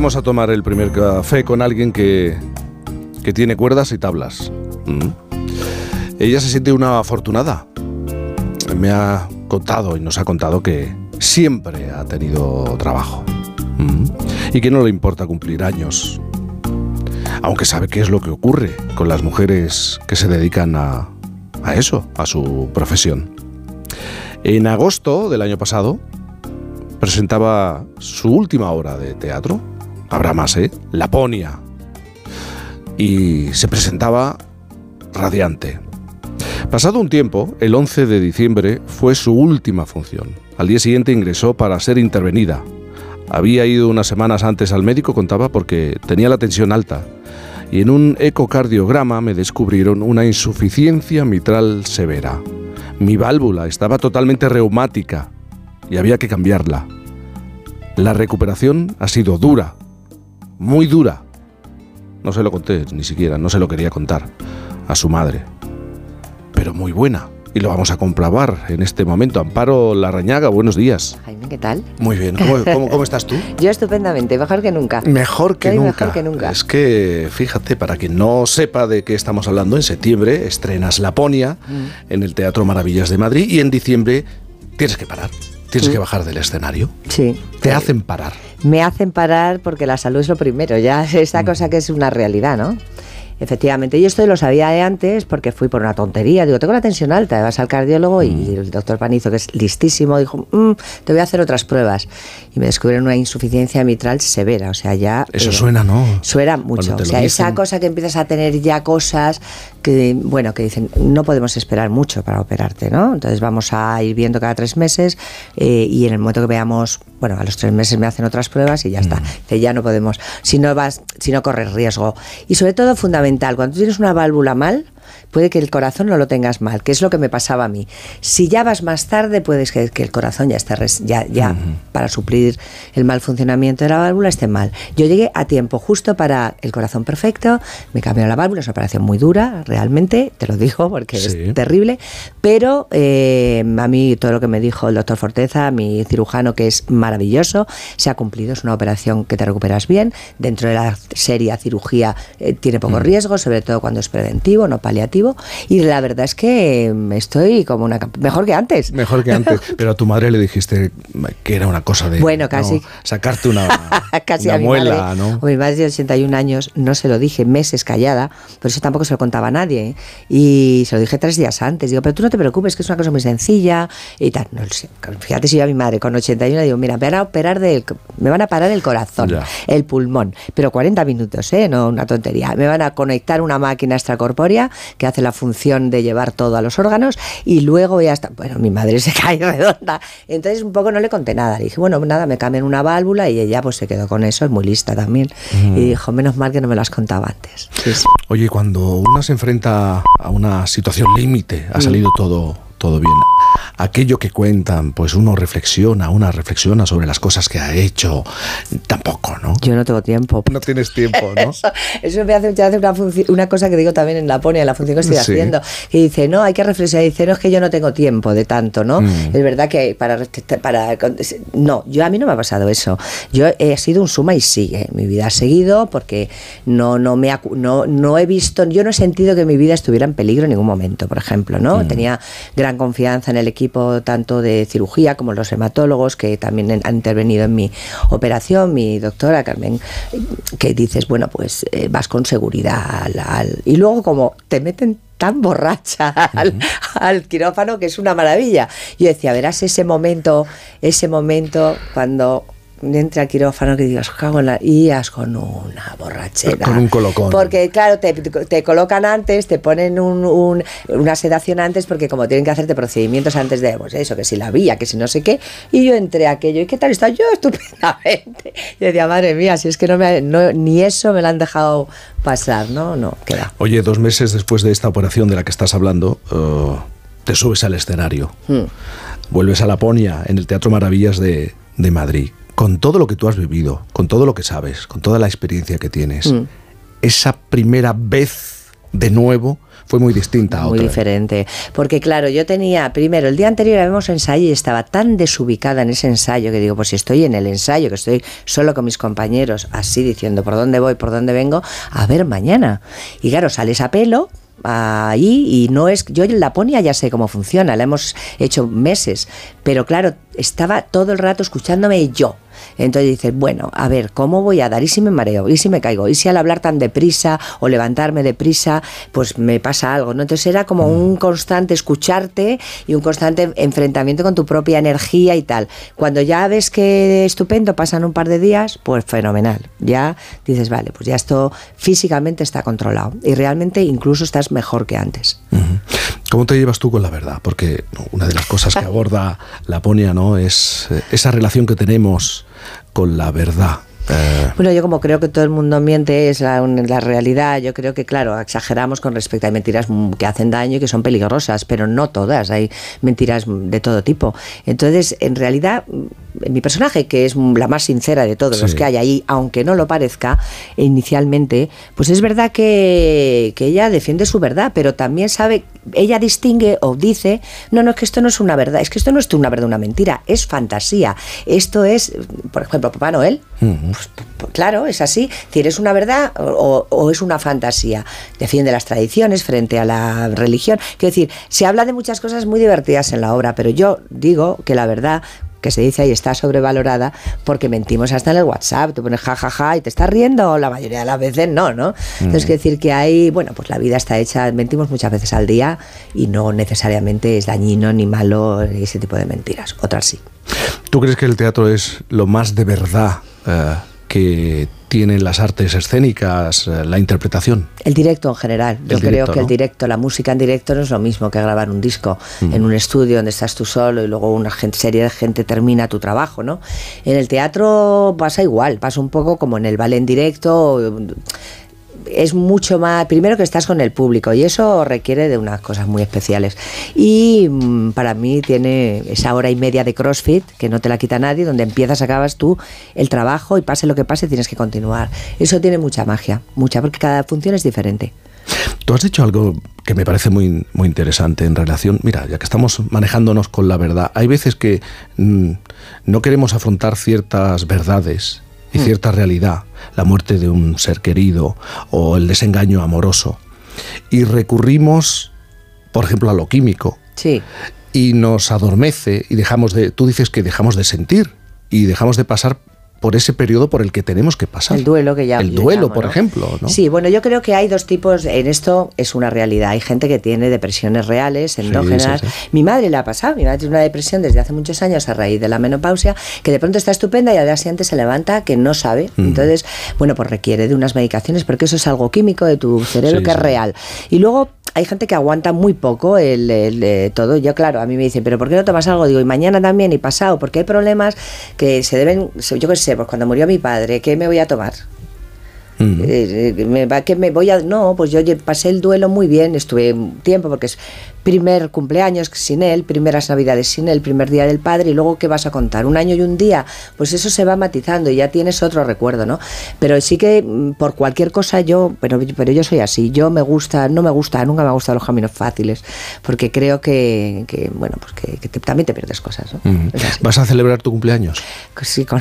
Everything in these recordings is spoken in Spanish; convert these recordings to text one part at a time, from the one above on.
Vamos a tomar el primer café con alguien que, que tiene cuerdas y tablas. Mm. Ella se siente una afortunada. Me ha contado y nos ha contado que siempre ha tenido trabajo. Mm. Y que no le importa cumplir años. Aunque sabe qué es lo que ocurre con las mujeres que se dedican a, a eso, a su profesión. En agosto del año pasado presentaba su última obra de teatro, habrá más, ¿eh? Laponia. Y se presentaba radiante. Pasado un tiempo, el 11 de diciembre fue su última función. Al día siguiente ingresó para ser intervenida. Había ido unas semanas antes al médico, contaba, porque tenía la tensión alta. Y en un ecocardiograma me descubrieron una insuficiencia mitral severa. Mi válvula estaba totalmente reumática y había que cambiarla. La recuperación ha sido dura, muy dura. No se lo conté ni siquiera, no se lo quería contar a su madre. Pero muy buena. Y lo vamos a comprobar en este momento. Amparo Larrañaga, buenos días. Jaime, ¿qué tal? Muy bien. ¿Cómo, cómo, estás tú? Yo estupendamente, mejor que nunca. Mejor que nunca. Mejor que nunca. Es que, fíjate, para quien no sepa de qué estamos hablando, en septiembre estrenas Laponia mm. en el Teatro Maravillas de Madrid y en diciembre tienes que parar. Tienes que bajar del escenario. Sí. Te hacen parar. Me hacen parar porque la salud es lo primero, ya esa mm. cosa que es una realidad, ¿no? Efectivamente, yo esto lo sabía de antes porque fui por una tontería. Digo, tengo la tensión alta, vas al cardiólogo y mm. el doctor Panizo, que es listísimo, dijo, mm, te voy a hacer otras pruebas. Y me descubrieron una insuficiencia mitral severa, o sea, ya... Eso eh, suena, ¿no? Suena mucho. O sea, esa cosa que empiezas a tener ya cosas que, bueno, que dicen, no podemos esperar mucho para operarte, ¿no? Entonces vamos a ir viendo cada tres meses eh, y en el momento que veamos, bueno, a los tres meses me hacen otras pruebas y ya está. Mm. ya no podemos, si no vas, si no corres riesgo. Y sobre todo, cuando tienes una válvula mal, puede que el corazón no lo tengas mal, que es lo que me pasaba a mí. Si ya vas más tarde, puedes que, que el corazón ya esté ya, ya para suplir el mal funcionamiento de la válvula esté mal. Yo llegué a tiempo justo para el corazón perfecto, me cambiaron la válvula, es una operación muy dura, realmente, te lo digo porque es terrible, pero eh, a mí todo lo que me dijo el doctor Forteza, mi cirujano, que es maravilloso, se ha cumplido, es una operación que te recuperas bien, dentro de la seria cirugía eh, tiene poco riesgo, sobre todo cuando es preventivo, no paliativo y la verdad es que estoy como una mejor que antes. Mejor que antes, pero a tu madre le dijiste que era una cosa de bueno, casi sacarte una, casi una a mi muela, madre, ¿no? O mi madre de 81 años no se lo dije meses callada, por eso tampoco se lo contaba a nadie ¿eh? y se lo dije tres días antes. Digo, pero tú no te preocupes, que es una cosa muy sencilla y tal. No. Fíjate si yo a mi madre con 81 digo, mira, me van a operar del, me van a parar el corazón, el pulmón, pero 40 minutos, ¿eh? No una tontería. Me van a conectar una máquina extracorpórea que hace la función de llevar todo a los órganos y luego ya está, bueno, mi madre se cae redonda. Entonces un poco no le conté nada. Le dije, bueno, nada, me cambian una válvula y ella pues se quedó con eso, es muy lista también. Mm. Y dijo, menos mal que no me lo has contado antes. Oye, cuando una se enfrenta a una situación límite, ha mm. salido todo, todo bien aquello que cuentan, pues uno reflexiona, una reflexiona sobre las cosas que ha hecho. Tampoco, ¿no? Yo no tengo tiempo. No tienes tiempo, ¿no? eso, me hace, una, una, cosa que digo también en la ponia, en la función que estoy haciendo, que dice, no, hay que reflexionar. Dice, no, es que yo no tengo tiempo de tanto, ¿no? Mm. Es verdad que para, para... No, yo a mí no me ha pasado eso. Yo he sido un suma y sigue. Mi vida ha seguido porque no, no, me no, no he visto, yo no he sentido que mi vida estuviera en peligro en ningún momento, por ejemplo, ¿no? Mm. Tenía gran confianza en el equipo tanto de cirugía como los hematólogos que también han intervenido en mi operación, mi doctora Carmen, que dices, bueno, pues eh, vas con seguridad al, y luego como te meten tan borracha al, al, quirófano que es una maravilla. Yo decía, verás ese momento, ese momento cuando entre al quirófano que digas, cago en la... y con una borrachera. Con un colocón. Porque, claro, te, te colocan antes, te ponen un, una sedación antes, porque como tienen que hacerte procedimientos antes de, pues eso, que si la vía, que si no sé qué, y yo entré a aquello, ¿y qué tal está? Yo estupendamente. Y decía, madre mía, si es que no me, ni eso me lo han dejado pasar, ¿no? No, queda. Oye, dos meses después de esta operación de la que estás hablando, uh, te subes al escenario. Hmm. Vuelves a Laponia, en el Teatro Maravillas de, de Madrid con todo lo que tú has vivido, con todo lo que sabes, con toda la experiencia que tienes, mm. esa primera vez de nuevo fue muy distinta a Muy diferente. Porque claro, yo tenía, primero, el día anterior habíamos ensayo y estaba tan desubicada en ese ensayo que digo, pues si estoy en el ensayo, que estoy solo con mis compañeros, así diciendo por dónde voy, por dónde vengo, a ver mañana. Y claro, sales a pelo, ahí y no es yo en Laponia ya sé cómo funciona la hemos hecho meses pero claro estaba todo el rato escuchándome yo entonces dices, bueno, a ver, ¿cómo voy a dar? ¿Y si me mareo? ¿Y si me caigo? ¿Y si al hablar tan deprisa o levantarme deprisa, pues me pasa algo? ¿no? Entonces era como un constante escucharte y un constante enfrentamiento con tu propia energía y tal. Cuando ya ves que estupendo, pasan un par de días, pues fenomenal. Ya dices, vale, pues ya esto físicamente está controlado y realmente incluso estás mejor que antes. ¿Cómo te llevas tú con la verdad? Porque una de las cosas que aborda Laponia ¿no? es eh, esa relación que tenemos con la verdad. Eh, bueno, yo como creo que todo el mundo miente, es la, la, realidad, yo creo que, claro, exageramos con respecto a mentiras que hacen daño y que son peligrosas, pero no todas, hay mentiras de todo tipo. Entonces, en realidad, mi personaje, que es la más sincera de todos los que hay ahí, aunque no lo parezca inicialmente, pues es verdad que, que, ella defiende su verdad, pero también sabe, ella distingue o dice, no, no, es que esto no es una verdad, es que esto no es una verdad, una mentira, es fantasía. Esto es, por ejemplo, Papá Noel, pues, pues, claro, es así, es una verdad o, o, es una fantasía. Defiende las tradiciones frente a la religión. Quiero decir, se habla de muchas cosas muy divertidas en la obra, pero yo digo que la verdad que se dice ahí está sobrevalorada porque mentimos hasta en el WhatsApp, te pones jajaja ja, ja, y te estás riendo, la mayoría de las veces no, ¿no? Entonces, quiero decir que hay, bueno, pues la vida está hecha, mentimos muchas veces al día y no necesariamente es dañino ni malo ese tipo de mentiras, otras sí. ¿Tú crees que el teatro es lo más de verdad eh, que tienen las artes escénicas, eh, la interpretación? El directo en general. Yo creo que el directo, la música en directo no es lo mismo que grabar un disco mm. en un estudio donde estás tú solo y luego una serie de gente termina tu trabajo, ¿no? En el teatro pasa igual, pasa un poco como en el ballet en directo es mucho más, primero que estás con el público y eso requiere de unas cosas muy especiales. Y mm, para mí tiene esa hora y media de CrossFit, que no te la quita nadie, donde empiezas, acabas tú el trabajo y pase lo que pase, tienes que continuar. Eso tiene mucha magia, mucha, porque cada función es diferente. Tú has dicho algo que me parece muy, muy interesante en relación, mira, ya que estamos manejándonos con la verdad, hay veces que mm, no queremos afrontar ciertas verdades y hmm. cierta realidad, la muerte de un ser querido o el desengaño amoroso. Y recurrimos, por ejemplo, a lo químico. Sí. Y nos adormece y dejamos de, tú dices que dejamos de sentir y dejamos de pasar por ese periodo por el que tenemos que pasar. El duelo que ya. El duelo, por ejemplo. ¿no? Sí, bueno, yo creo que hay dos tipos. En esto es una realidad. Hay gente que tiene depresiones reales, endógenas. Mi madre la ha pasado. Mi madre tiene una depresión desde hace muchos años a raíz de la menopausia, que de pronto está estupenda y al día siguiente se levanta que no sabe. Mm. Entonces, bueno, pues requiere de unas medicaciones porque eso es algo químico de tu cerebro que es real. Y luego hay gente que aguanta muy poco el, eh, todo. Yo, claro, a mí me dicen, ¿pero por qué no tomas algo? Digo, y mañana también y pasado, porque hay problemas que se deben, yo qué sé, pues cuando murió mi padre, ¿qué me voy a tomar? Eh, eh, me va que me voy a no pues yo pasé el duelo muy bien estuve tiempo porque es primer cumpleaños sin él, primeras navidades sin él, primer día del padre y luego qué vas a contar, un año y un día, pues eso se va matizando y ya tienes otro recuerdo, ¿no? Pero sí que mm, por cualquier cosa yo, pero, pero yo soy así, yo me gusta, no me gusta, nunca me han gustado los caminos fáciles, porque creo que, bueno, pues que, también te pierdes cosas, ¿no? ¿Vas a celebrar tu cumpleaños? Pues sí, con...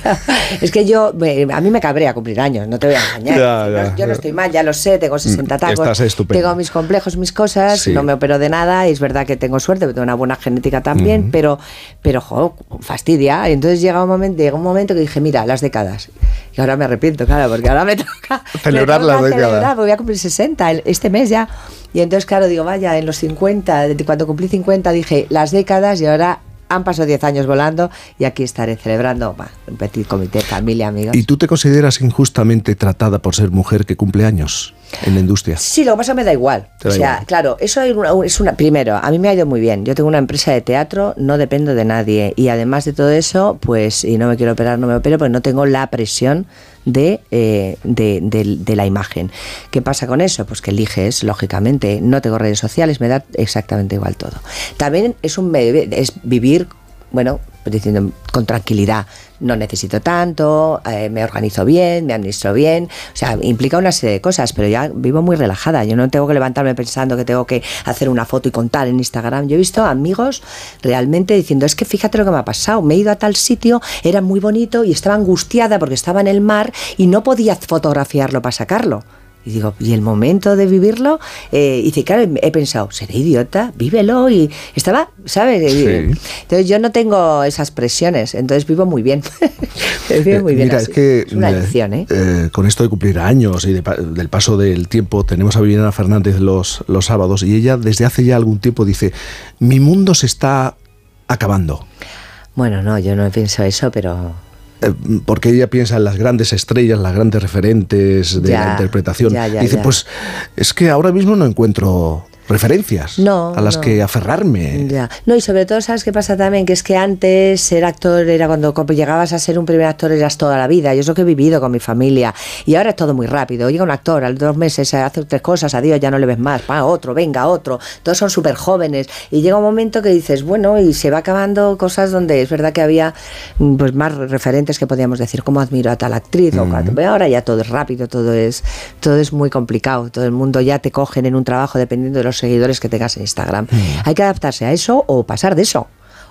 es que yo, a mí me cabrea cumplir años, no te voy a engañar. yo no estoy mal, ya lo sé, tengo 60 mm, tacos, tengo mis complejos, mis cosas, no me pero de nada. Es verdad que tengo suerte, tengo una buena genética también, pero, pero jo, fastidia. Y entonces llega un momento, llega un momento que dije, mira, las décadas. Y ahora me arrepiento, claro, porque ahora me toca celebrar las décadas. voy a cumplir 60 este mes ya. Y entonces, claro, digo, vaya, en los 50, cuando cumplí 50 dije las décadas y ahora han pasado 10 años volando y aquí estaré celebrando un petit comité, familia, amigos. ¿Y tú te consideras injustamente tratada por ser mujer que cumple años? en la industria. Sí, lo que pasa me da igual. o sea, claro, eso es una. Primero, a mí me ha ido muy bien. Yo tengo una empresa de teatro, no dependo de nadie. Y además de todo eso, pues, y no me quiero operar, no me opero, porque no tengo la presión de, eh, de, la imagen. ¿Qué pasa con eso? Pues que eliges, lógicamente. No tengo redes sociales, me da exactamente igual todo. También es un es vivir, bueno, diciendo con tranquilidad, no necesito tanto, eh, me organizo bien, me administro bien, o sea, implica una serie de cosas, pero ya vivo muy relajada, yo no tengo que levantarme pensando que tengo que hacer una foto y contar en Instagram. Yo he visto amigos realmente diciendo, es que fíjate lo que me ha pasado, me he ido a tal sitio, era muy bonito y estaba angustiada porque estaba en el mar y no podía fotografiarlo para sacarlo. Y digo, ¿y el momento de vivirlo? Eh, y dice, claro, he pensado, seré idiota, vívelo. Y estaba, ¿sabes? Entonces yo no tengo esas presiones, entonces vivo muy bien. vivo muy bien. Mira, es que es una lección, ¿eh? ¿eh? Con esto de cumplir años y del paso del tiempo, tenemos a Viviana Fernández los, los sábados y ella desde hace ya algún tiempo dice, mi mundo se está acabando. Bueno, no, yo no pienso eso, pero eh, porque ella piensa en las grandes estrellas, las grandes referentes de la interpretación. Dice, pues es que ahora mismo no encuentro referencias a las que aferrarme. Ya. No, y sobre todo, ¿sabes qué pasa también? Que es que antes ser actor era cuando llegabas a ser un primer actor eras toda la vida. Yo es lo que he vivido con mi familia. Y ahora es todo muy rápido. Llega un actor, a los dos meses hace tres cosas, adiós, ya no le ves más. Va, otro, venga, otro. Todos son súper jóvenes. Y llega un momento que dices, bueno, y se va acabando cosas donde es verdad que había mm, pues más referentes que podíamos decir, como admiro a tal actriz. o ahora ya todo es rápido, todo es, todo es muy complicado. Todo el mundo ya te cogen en un trabajo dependiendo de los seguidores que tengas en Instagram. Hay que adaptarse a eso o pasar de eso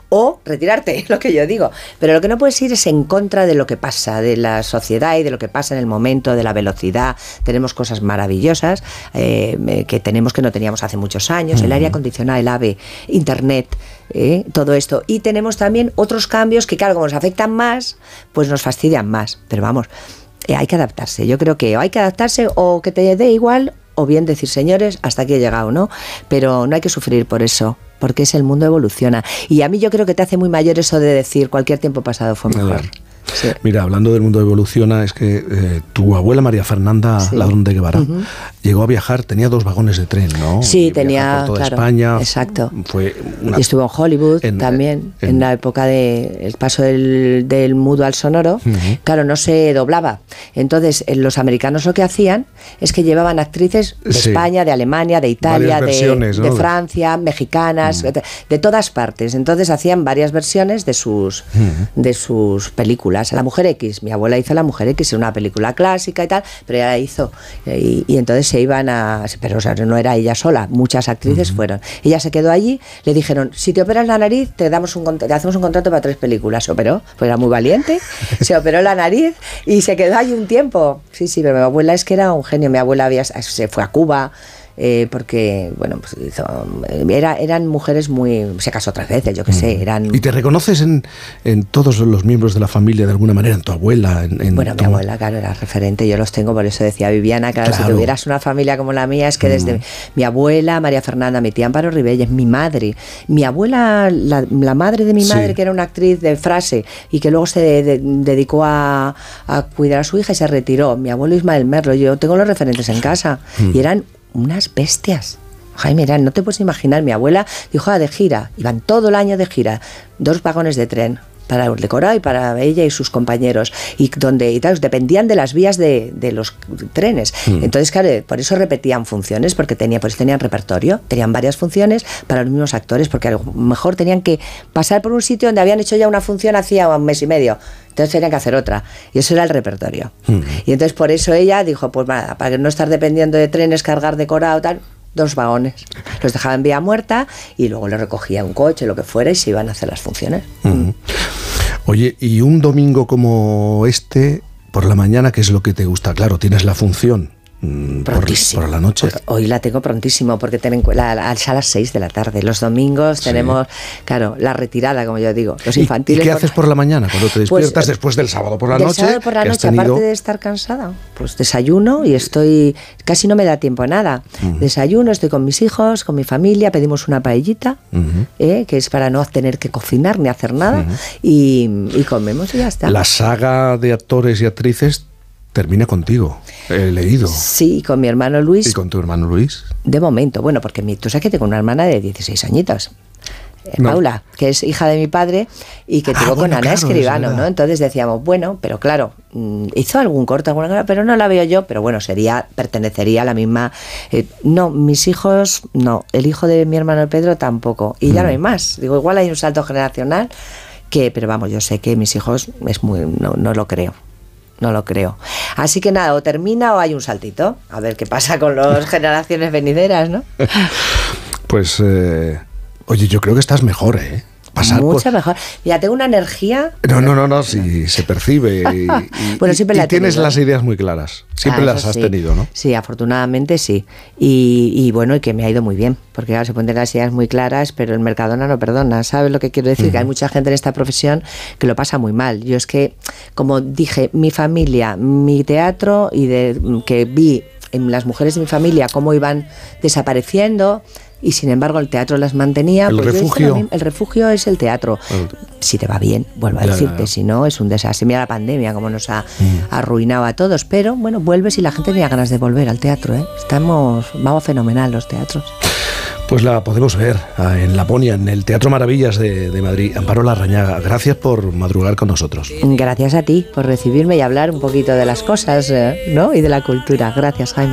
o retirarte, lo que yo digo. Pero lo que no puedes ir es en contra de lo que pasa, de la sociedad y de lo que pasa en el momento, de la velocidad. Tenemos cosas maravillosas eh, que tenemos que no teníamos hace muchos años, el aire acondicionado, el AVE, Internet. Eh, todo esto. Y tenemos también otros cambios que, claro, como nos afectan más, pues nos fastidian más. Pero vamos, eh, hay que adaptarse. Yo creo que hay que adaptarse o que te dé igual o bien decir, señores, hasta aquí he llegado, ¿no? Pero no hay que sufrir por eso, porque es el mundo evoluciona. Y a mí yo creo que te hace muy mayor eso de decir, cualquier tiempo pasado fue mejor. Mira, hablando del mundo evoluciona, es que eh, tu abuela María Fernanda Ladrón de Guevara llegó a viajar, tenía dos vagones de tren, ¿no? Sí, tenía. Por toda España. Exacto. Fue y estuvo en Hollywood también, en, la época del paso del, mudo al sonoro. Claro, no se doblaba. Entonces, eh, los americanos lo que hacían es que llevaban actrices de España, de Alemania, de Italia, de, Francia, mexicanas, de, todas partes. Entonces hacían varias versiones de sus, de sus películas. La Mujer X, mi abuela hizo La Mujer X, una película clásica y tal, pero ella la hizo. Y, entonces se iban a. Pero no era ella sola, muchas actrices fueron. Ella se quedó allí, le dijeron: si te operas la nariz, te, damos un, te hacemos un contrato para tres películas. Se operó, pues era muy valiente, se operó la nariz y se quedó allí un tiempo. Sí, sí, pero mi abuela es que era un genio. Mi abuela había, se fue a Cuba. Eh, porque, bueno, pues era, eran mujeres muy... Se casó otras veces, yo qué sé, eran... ¿Y te reconoces en, en, todos los miembros de la familia de alguna manera, en tu abuela? En, bueno, mi abuela, claro, era referente, yo los tengo, por eso decía Viviana, claro, si tuvieras una familia como la mía, es que desde mi abuela, María Fernanda, mi tía Amparo Ribelles, mi madre, mi abuela, la, madre de mi madre, que era una actriz de frase y que luego se dedicó a, a, cuidar a su hija y se retiró, mi abuelo Ismael Merlo, yo tengo los referentes en casa y eran unas bestias. Jaime, no te puedes imaginar, mi abuela dijo ah, de gira, iban todo el año de gira, dos vagones de tren para el decorado y para ella y sus compañeros y donde y tal, dependían de las vías de, los trenes hmm. entonces claro por eso repetían funciones porque tenía pues tenían repertorio tenían varias funciones para los mismos actores porque a lo mejor tenían que pasar por un sitio donde habían hecho ya una función hacía un mes y medio entonces tenían que hacer otra. Y eso era el repertorio. Hmm. Y entonces por eso ella dijo, pues nada, para no estar dependiendo de trenes, cargar decorado, tal, dos vagones. Los dejaba en vía muerta y luego le recogía un coche, lo que fuera, y se iban a hacer las funciones. Oye, y un domingo como este, por la mañana, ¿qué es lo que te gusta? Claro, tienes la función prontísimo. Por, la noche. hoy la tengo prontísimo porque tienen la, a las 6 de la tarde. Los domingos tenemos, claro, la retirada, como yo digo. Los infantiles. ¿Y, qué haces por la mañana cuando te pues, despiertas después del sábado por la noche? Sábado por la noche, aparte de estar cansada, pues desayuno y estoy. Casi no me da tiempo a nada. Desayuno, estoy con mis hijos, con mi familia, pedimos una paellita, eh, que es para no tener que cocinar ni hacer nada, y, y comemos y ya está. La saga de actores y actrices termina contigo. He leído. Sí, con mi hermano Luis. ¿Y con tu hermano Luis? De momento, bueno, porque mi, tú sabes que tengo una hermana de 16 añitos. Eh, Paula, que es hija de mi padre y que ah, tuvo con Ana Escribano, ¿no? Entonces decíamos, bueno, pero claro, mm, hizo algún corte, alguna cosa, pero no la veo yo, pero bueno, sería, pertenecería a la misma. Eh, no, mis hijos, no, el hijo de mi hermano Pedro tampoco, y ya no hay mm. más. Digo, igual hay un salto generacional que, pero vamos, yo sé que mis hijos es muy, no, no lo creo. No lo creo. Así que nada, o termina o hay un saltito. A ver qué pasa con las generaciones venideras, ¿no? Pues, eh, oye, yo creo que estás mejor, ¿eh? Pasar Mucho mejor. Ya tengo una energía. No, no, no, no, sí, se percibe. Y, bueno, siempre la tienes las ideas muy claras. Siempre ah, las has tenido, ¿no? Sí, afortunadamente sí. Y, bueno, y que me ha ido muy bien. Porque ahora se ponen las ideas muy claras, pero el Mercadona no perdona. ¿Sabes lo que quiero decir? Que hay mucha gente en esta profesión que lo pasa muy mal. Yo es que, como dije, mi familia, mi teatro y de que vi en las mujeres de mi familia cómo iban desapareciendo y sin embargo el teatro las mantenía. El pues refugio. el refugio es el teatro. Si te va bien, vuelvo a decirte, si no es un desastre. Mira la pandemia, como nos ha mm. arruinado a todos, pero bueno, vuelves y la gente tenía ganas de volver al teatro. ¿eh? Estamos, vamos fenomenal los teatros. Pues la podemos ver ah, en Laponia, en el Teatro Maravillas de, de, Madrid. Amparo Larrañaga, gracias por madrugar con nosotros. Gracias a ti por recibirme y hablar un poquito de las cosas ¿no? y de la cultura. Gracias, Jaime.